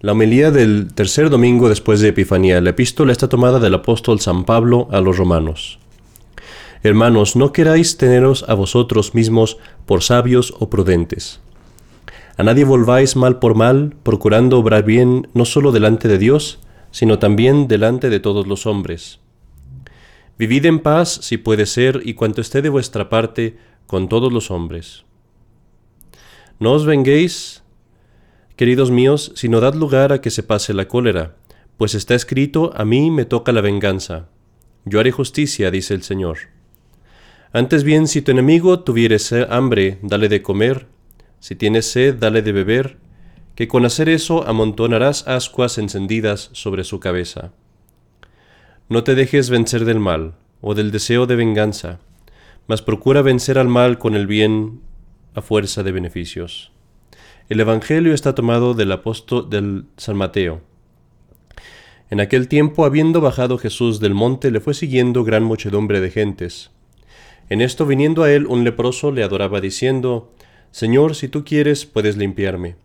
La homilía del tercer domingo después de Epifanía. La epístola está tomada del apóstol San Pablo a los romanos. Hermanos, no queráis teneros a vosotros mismos por sabios o prudentes. A nadie volváis mal por mal, procurando obrar bien no solo delante de Dios, sino también delante de todos los hombres. Vivid en paz, si puede ser, y cuanto esté de vuestra parte, con todos los hombres. No os venguéis, queridos míos, sino dad lugar a que se pase la cólera, pues está escrito, a mí me toca la venganza. Yo haré justicia, dice el Señor. Antes bien, si tu enemigo tuviere hambre, dale de comer, si tienes sed, dale de beber, que con hacer eso amontonarás ascuas encendidas sobre su cabeza. No te dejes vencer del mal, o del deseo de venganza, mas procura vencer al mal con el bien a fuerza de beneficios. El Evangelio está tomado del apóstol del San Mateo. En aquel tiempo, habiendo bajado Jesús del monte, le fue siguiendo gran muchedumbre de gentes en esto viniendo a él un leproso le adoraba diciendo, Señor, si tú quieres, puedes limpiarme.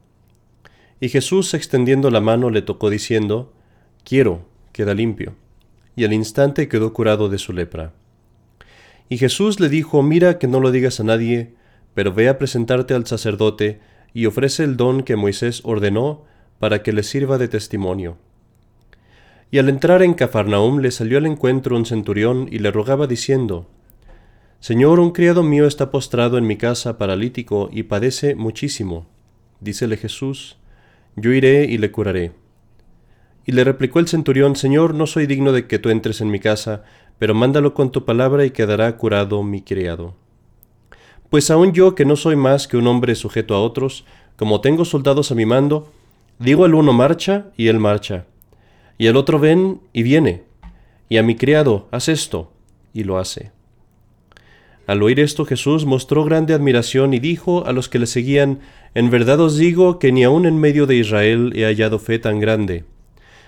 Y Jesús, extendiendo la mano, le tocó diciendo, Quiero, queda limpio. Y al instante quedó curado de su lepra. Y Jesús le dijo, Mira que no lo digas a nadie, pero ve a presentarte al sacerdote y ofrece el don que Moisés ordenó para que le sirva de testimonio. Y al entrar en Cafarnaum le salió al encuentro un centurión y le rogaba diciendo, Señor, un criado mío está postrado en mi casa paralítico y padece muchísimo. Dícele Jesús, yo iré y le curaré. Y le replicó el centurión, Señor, no soy digno de que tú entres en mi casa, pero mándalo con tu palabra y quedará curado mi criado. Pues aun yo, que no soy más que un hombre sujeto a otros, como tengo soldados a mi mando, digo al uno marcha y él marcha, y al otro ven y viene, y a mi criado haz esto, y lo hace. Al oír esto Jesús mostró grande admiración y dijo a los que le seguían, En verdad os digo que ni aun en medio de Israel he hallado fe tan grande.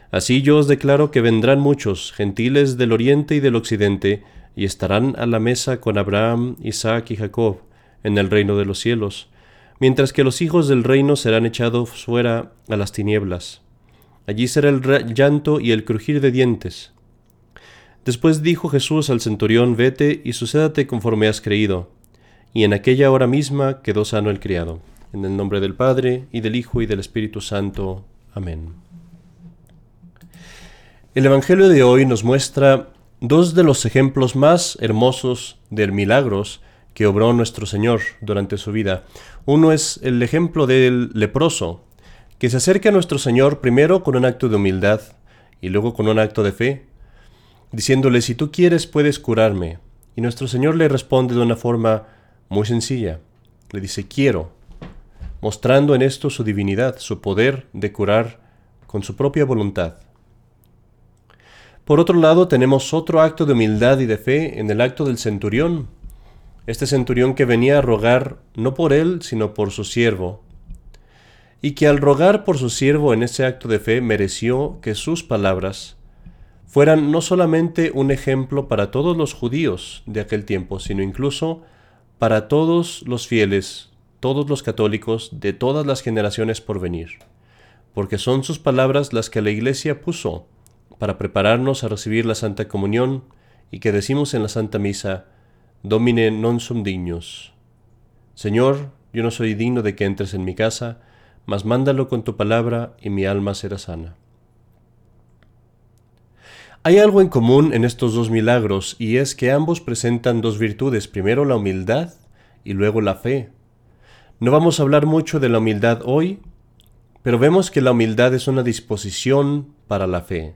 Así yo os declaro que vendrán muchos, gentiles del oriente y del occidente, y estarán a la mesa con Abraham, Isaac y Jacob, en el reino de los cielos, mientras que los hijos del reino serán echados fuera a las tinieblas. Allí será el llanto y el crujir de dientes. Después dijo Jesús al centurión, vete y sucédate conforme has creído. Y en aquella hora misma quedó sano el criado. En el nombre del Padre, y del Hijo, y del Espíritu Santo. Amén. El Evangelio de hoy nos muestra dos de los ejemplos más hermosos de milagros que obró nuestro Señor durante su vida. Uno es el ejemplo del leproso, que se acerca a nuestro Señor primero con un acto de humildad y luego con un acto de fe, diciéndole, si tú quieres puedes curarme. Y nuestro Señor le responde de una forma muy sencilla. Le dice, quiero, mostrando en esto su divinidad, su poder de curar con su propia voluntad. Por otro lado, tenemos otro acto de humildad y de fe en el acto del centurión. Este centurión que venía a rogar no por él, sino por su siervo, y que al rogar por su siervo en ese acto de fe mereció que sus palabras fueran no solamente un ejemplo para todos los judíos de aquel tiempo, sino incluso para todos los fieles, todos los católicos de todas las generaciones por venir, porque son sus palabras las que la Iglesia puso para prepararnos a recibir la Santa Comunión y que decimos en la Santa Misa, Domine non sum dignus. Señor, yo no soy digno de que entres en mi casa, mas mándalo con tu palabra y mi alma será sana. Hay algo en común en estos dos milagros y es que ambos presentan dos virtudes, primero la humildad y luego la fe. No vamos a hablar mucho de la humildad hoy, pero vemos que la humildad es una disposición para la fe.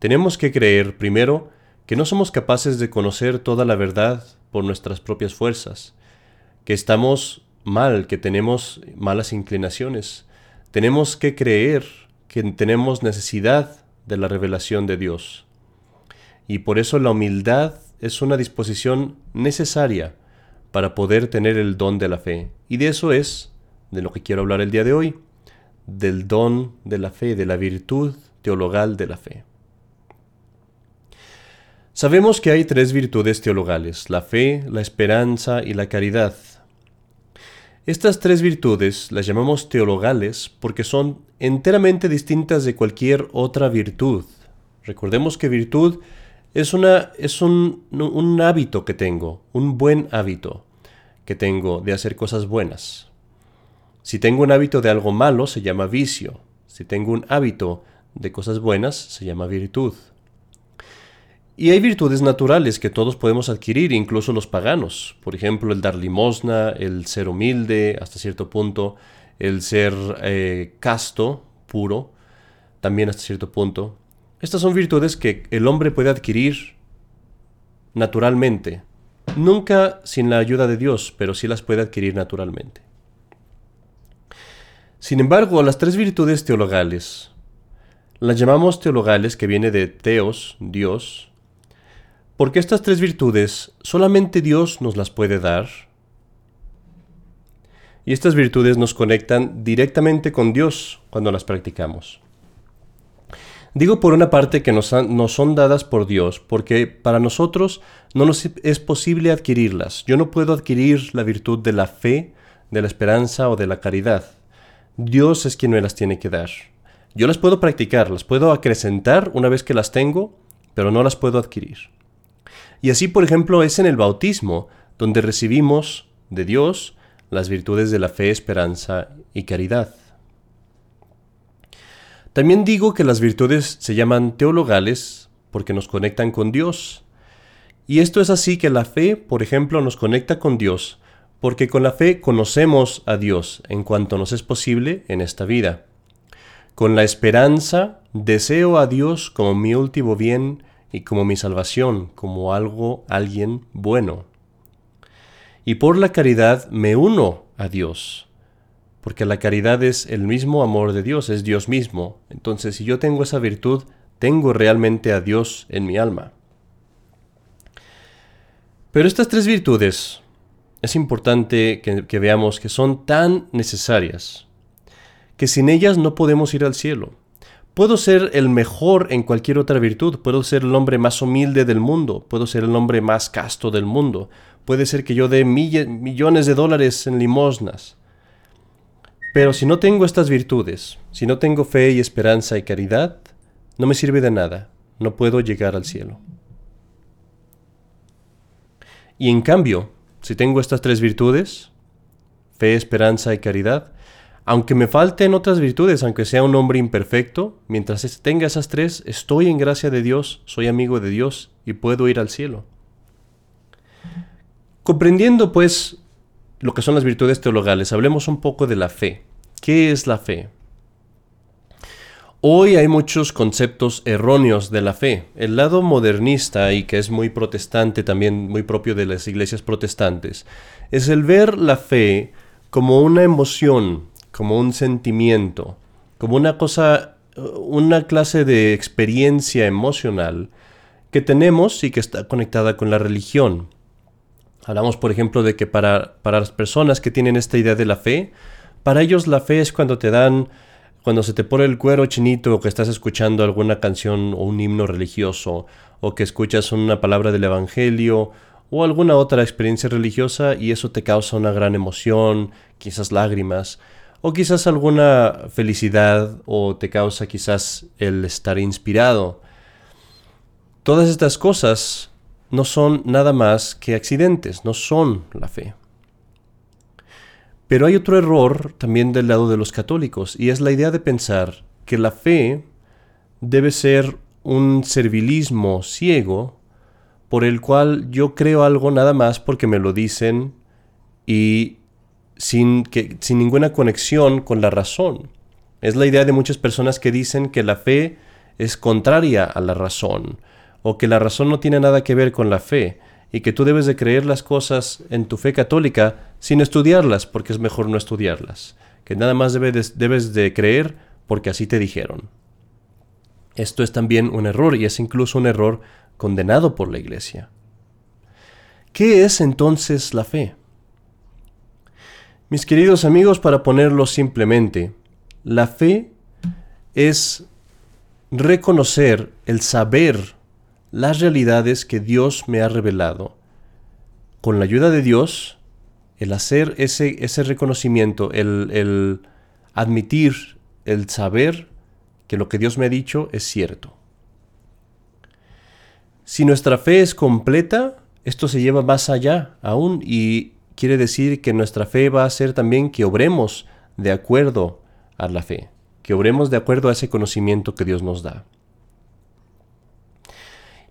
Tenemos que creer, primero, que no somos capaces de conocer toda la verdad por nuestras propias fuerzas, que estamos mal, que tenemos malas inclinaciones. Tenemos que creer que tenemos necesidad de la revelación de Dios y por eso la humildad es una disposición necesaria para poder tener el don de la fe. Y de eso es de lo que quiero hablar el día de hoy, del don de la fe, de la virtud teologal de la fe. Sabemos que hay tres virtudes teologales, la fe, la esperanza y la caridad. Estas tres virtudes las llamamos teologales porque son enteramente distintas de cualquier otra virtud. Recordemos que virtud es, una, es un, un hábito que tengo, un buen hábito que tengo de hacer cosas buenas. Si tengo un hábito de algo malo, se llama vicio. Si tengo un hábito de cosas buenas, se llama virtud. Y hay virtudes naturales que todos podemos adquirir, incluso los paganos. Por ejemplo, el dar limosna, el ser humilde hasta cierto punto, el ser eh, casto, puro, también hasta cierto punto. Estas son virtudes que el hombre puede adquirir naturalmente. Nunca sin la ayuda de Dios, pero sí las puede adquirir naturalmente. Sin embargo, las tres virtudes teologales, las llamamos teologales que viene de teos, Dios, porque estas tres virtudes solamente Dios nos las puede dar. Y estas virtudes nos conectan directamente con Dios cuando las practicamos. Digo por una parte que nos, son dadas por Dios, porque para nosotros no nos es posible adquirirlas. Yo no puedo adquirir la virtud de la fe, de la esperanza o de la caridad. Dios es quien me las tiene que dar. Yo las puedo practicar, las puedo acrecentar una vez que las tengo, pero no las puedo adquirir. Y así, por ejemplo, es en el bautismo, donde recibimos de Dios las virtudes de la fe, esperanza y caridad. También digo que las virtudes se llaman teologales porque nos conectan con Dios. Y esto es así que la fe, por ejemplo, nos conecta con Dios, porque con la fe conocemos a Dios en cuanto nos es posible en esta vida. Con la esperanza deseo a Dios como mi último bien y como mi salvación, como algo, alguien bueno. Y por la caridad me uno a Dios, porque la caridad es el mismo amor de Dios, es Dios mismo. Entonces, si yo tengo esa virtud, tengo realmente a Dios en mi alma. Pero estas tres virtudes es importante que, que veamos que son tan necesarias que sin ellas no podemos ir al cielo. Puedo ser el mejor en cualquier otra virtud, puedo ser el hombre más humilde del mundo, puedo ser el hombre más casto del mundo, puede ser que yo dé millones de dólares en limosnas. Pero si no tengo estas virtudes, si no tengo fe y esperanza y caridad, no me sirve de nada, no puedo llegar al cielo. Y en cambio, si tengo estas tres virtudes, fe, esperanza y caridad, aunque me falten otras virtudes, aunque sea un hombre imperfecto, mientras tenga esas tres, estoy en gracia de Dios, soy amigo de Dios y puedo ir al cielo. Comprendiendo pues lo que son las virtudes teologales, hablemos un poco de la fe. ¿Qué es la fe? Hoy hay muchos conceptos erróneos de la fe. El lado modernista, y que es muy protestante, también muy propio de las iglesias protestantes, es el ver la fe como una emoción, como un sentimiento, como una cosa, una clase de experiencia emocional que tenemos y que está conectada con la religión. Hablamos, por ejemplo, de que para, para las personas que tienen esta idea de la fe, para ellos la fe es cuando te dan, cuando se te pone el cuero chinito o que estás escuchando alguna canción o un himno religioso o que escuchas una palabra del Evangelio o alguna otra experiencia religiosa y eso te causa una gran emoción, quizás lágrimas o quizás alguna felicidad o te causa quizás el estar inspirado. Todas estas cosas no son nada más que accidentes, no son la fe. Pero hay otro error también del lado de los católicos y es la idea de pensar que la fe debe ser un servilismo ciego por el cual yo creo algo nada más porque me lo dicen y sin, que, sin ninguna conexión con la razón. Es la idea de muchas personas que dicen que la fe es contraria a la razón, o que la razón no tiene nada que ver con la fe, y que tú debes de creer las cosas en tu fe católica sin estudiarlas, porque es mejor no estudiarlas, que nada más debes, debes de creer porque así te dijeron. Esto es también un error y es incluso un error condenado por la Iglesia. ¿Qué es entonces la fe? Mis queridos amigos, para ponerlo simplemente, la fe es reconocer el saber las realidades que Dios me ha revelado. Con la ayuda de Dios, el hacer ese, ese reconocimiento, el, el admitir, el saber que lo que Dios me ha dicho es cierto. Si nuestra fe es completa, esto se lleva más allá aún y quiere decir que nuestra fe va a ser también que obremos de acuerdo a la fe, que obremos de acuerdo a ese conocimiento que Dios nos da.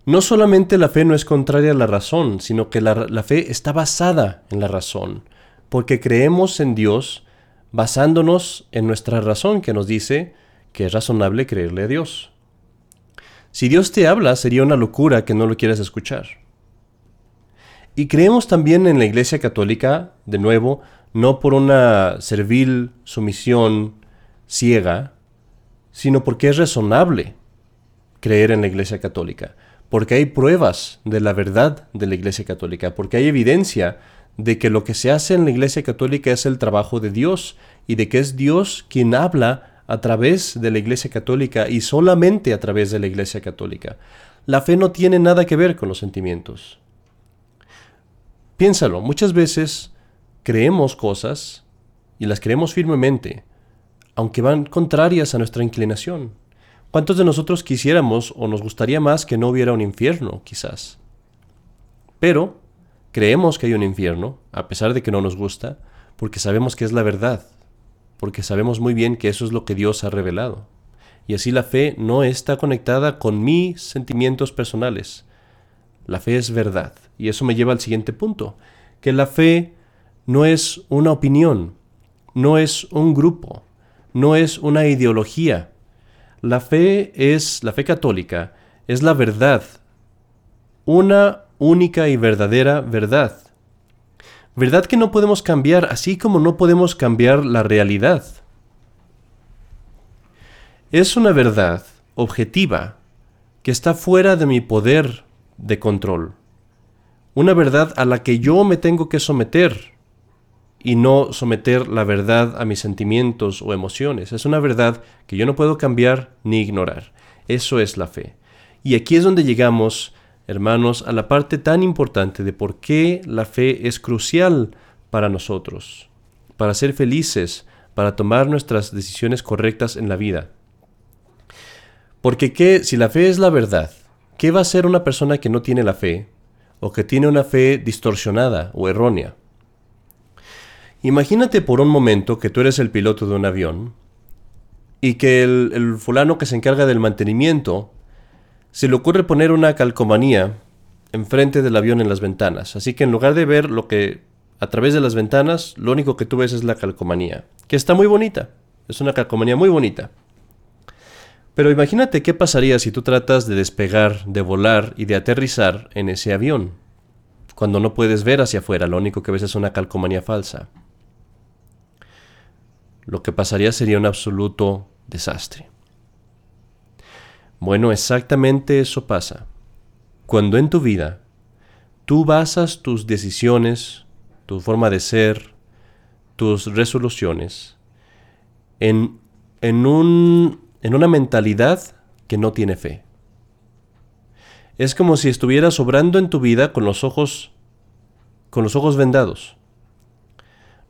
No solamente la fe no es contraria a la razón, sino que la, fe está basada en la razón, porque creemos en Dios basándonos en nuestra razón que nos dice que es razonable creerle a Dios. Si Dios te habla, sería una locura que no lo quieras escuchar. Y creemos también en la Iglesia Católica, de nuevo, no por una servil sumisión ciega, sino porque es razonable creer en la Iglesia Católica, porque hay pruebas de la verdad de la Iglesia Católica, porque hay evidencia de que lo que se hace en la Iglesia Católica es el trabajo de Dios y de que es Dios quien habla a través de la Iglesia Católica y solamente a través de la Iglesia Católica. La fe no tiene nada que ver con los sentimientos. Piénsalo, muchas veces creemos cosas y las creemos firmemente, aunque van contrarias a nuestra inclinación. ¿Cuántos de nosotros quisiéramos o nos gustaría más que no hubiera un infierno, quizás? Pero creemos que hay un infierno, a pesar de que no nos gusta, porque sabemos que es la verdad porque sabemos muy bien que eso es lo que Dios ha revelado. Y así la fe no está conectada con mis sentimientos personales. La fe es verdad. Y eso me lleva al siguiente punto, que la fe no es una opinión, no es un grupo, no es una ideología. La fe es, la fe católica, es la verdad, una única y verdadera verdad. ¿Verdad que no podemos cambiar así como no podemos cambiar la realidad? Es una verdad objetiva que está fuera de mi poder de control. Una verdad a la que yo me tengo que someter y no someter la verdad a mis sentimientos o emociones. Es una verdad que yo no puedo cambiar ni ignorar. Eso es la fe. Y aquí es donde llegamos hermanos, a la parte tan importante de por qué la fe es crucial para nosotros, para ser felices, para tomar nuestras decisiones correctas en la vida. Porque ¿qué, si la fe es la verdad, ¿qué va a ser una persona que no tiene la fe o que tiene una fe distorsionada o errónea? Imagínate por un momento que tú eres el piloto de un avión y que el, el fulano que se encarga del mantenimiento se le ocurre poner una calcomanía enfrente del avión en las ventanas. Así que en lugar de ver lo que a través de las ventanas, lo único que tú ves es la calcomanía, que está muy bonita. Es una calcomanía muy bonita. Pero imagínate qué pasaría si tú tratas de despegar, de volar y de aterrizar en ese avión, cuando no puedes ver hacia afuera, lo único que ves es una calcomanía falsa. Lo que pasaría sería un absoluto desastre. Bueno, exactamente eso pasa. Cuando en tu vida tú basas tus decisiones, tu forma de ser, tus resoluciones en, en, un, en una mentalidad que no tiene fe. Es como si estuvieras obrando en tu vida con los ojos con los ojos vendados.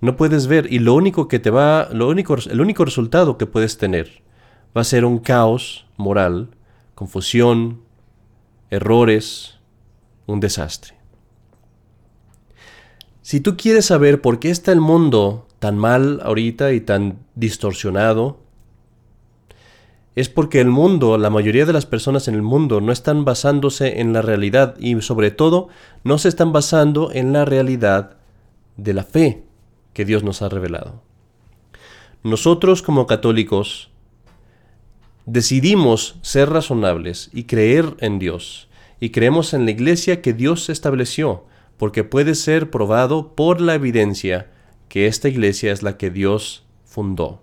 No puedes ver y lo único que te va, lo único, el único resultado que puedes tener va a ser un caos moral confusión, errores, un desastre. Si tú quieres saber por qué está el mundo tan mal ahorita y tan distorsionado, es porque el mundo, la mayoría de las personas en el mundo no están basándose en la realidad y sobre todo no se están basando en la realidad de la fe que Dios nos ha revelado. Nosotros como católicos decidimos ser razonables y creer en Dios, y creemos en la iglesia que Dios estableció, porque puede ser probado por la evidencia que esta iglesia es la que Dios fundó.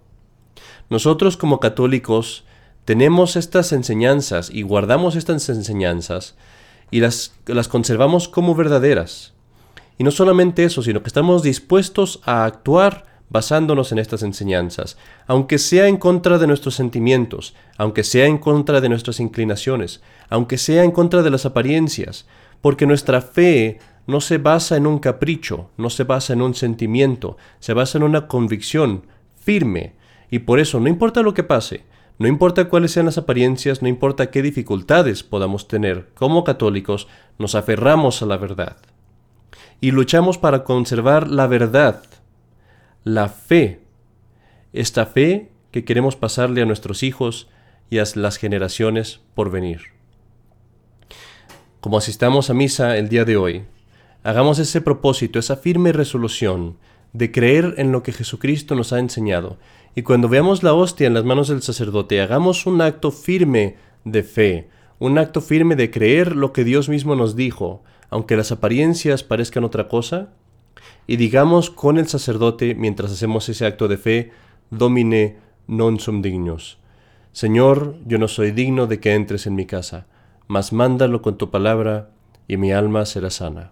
Nosotros como católicos tenemos estas enseñanzas y guardamos estas enseñanzas y las, las conservamos como verdaderas. Y no solamente eso, sino que estamos dispuestos a actuar basándonos en estas enseñanzas, aunque sea en contra de nuestros sentimientos, aunque sea en contra de nuestras inclinaciones, aunque sea en contra de las apariencias, porque nuestra fe no se basa en un capricho, no se basa en un sentimiento, se basa en una convicción firme. Y por eso, no importa lo que pase, no importa cuáles sean las apariencias, no importa qué dificultades podamos tener, como católicos nos aferramos a la verdad. Y luchamos para conservar la verdad, la fe, esta fe que queremos pasarle a nuestros hijos y a las generaciones por venir. Como asistamos a misa el día de hoy, hagamos ese propósito, esa firme resolución de creer en lo que Jesucristo nos ha enseñado. Y cuando veamos la hostia en las manos del sacerdote, hagamos un acto firme de fe, un acto firme de creer lo que Dios mismo nos dijo, aunque las apariencias parezcan otra cosa, y digamos con el sacerdote mientras hacemos ese acto de fe, Domine non sum dignos. Señor, yo no soy digno de que entres en mi casa, mas mándalo con tu palabra, y mi alma será sana.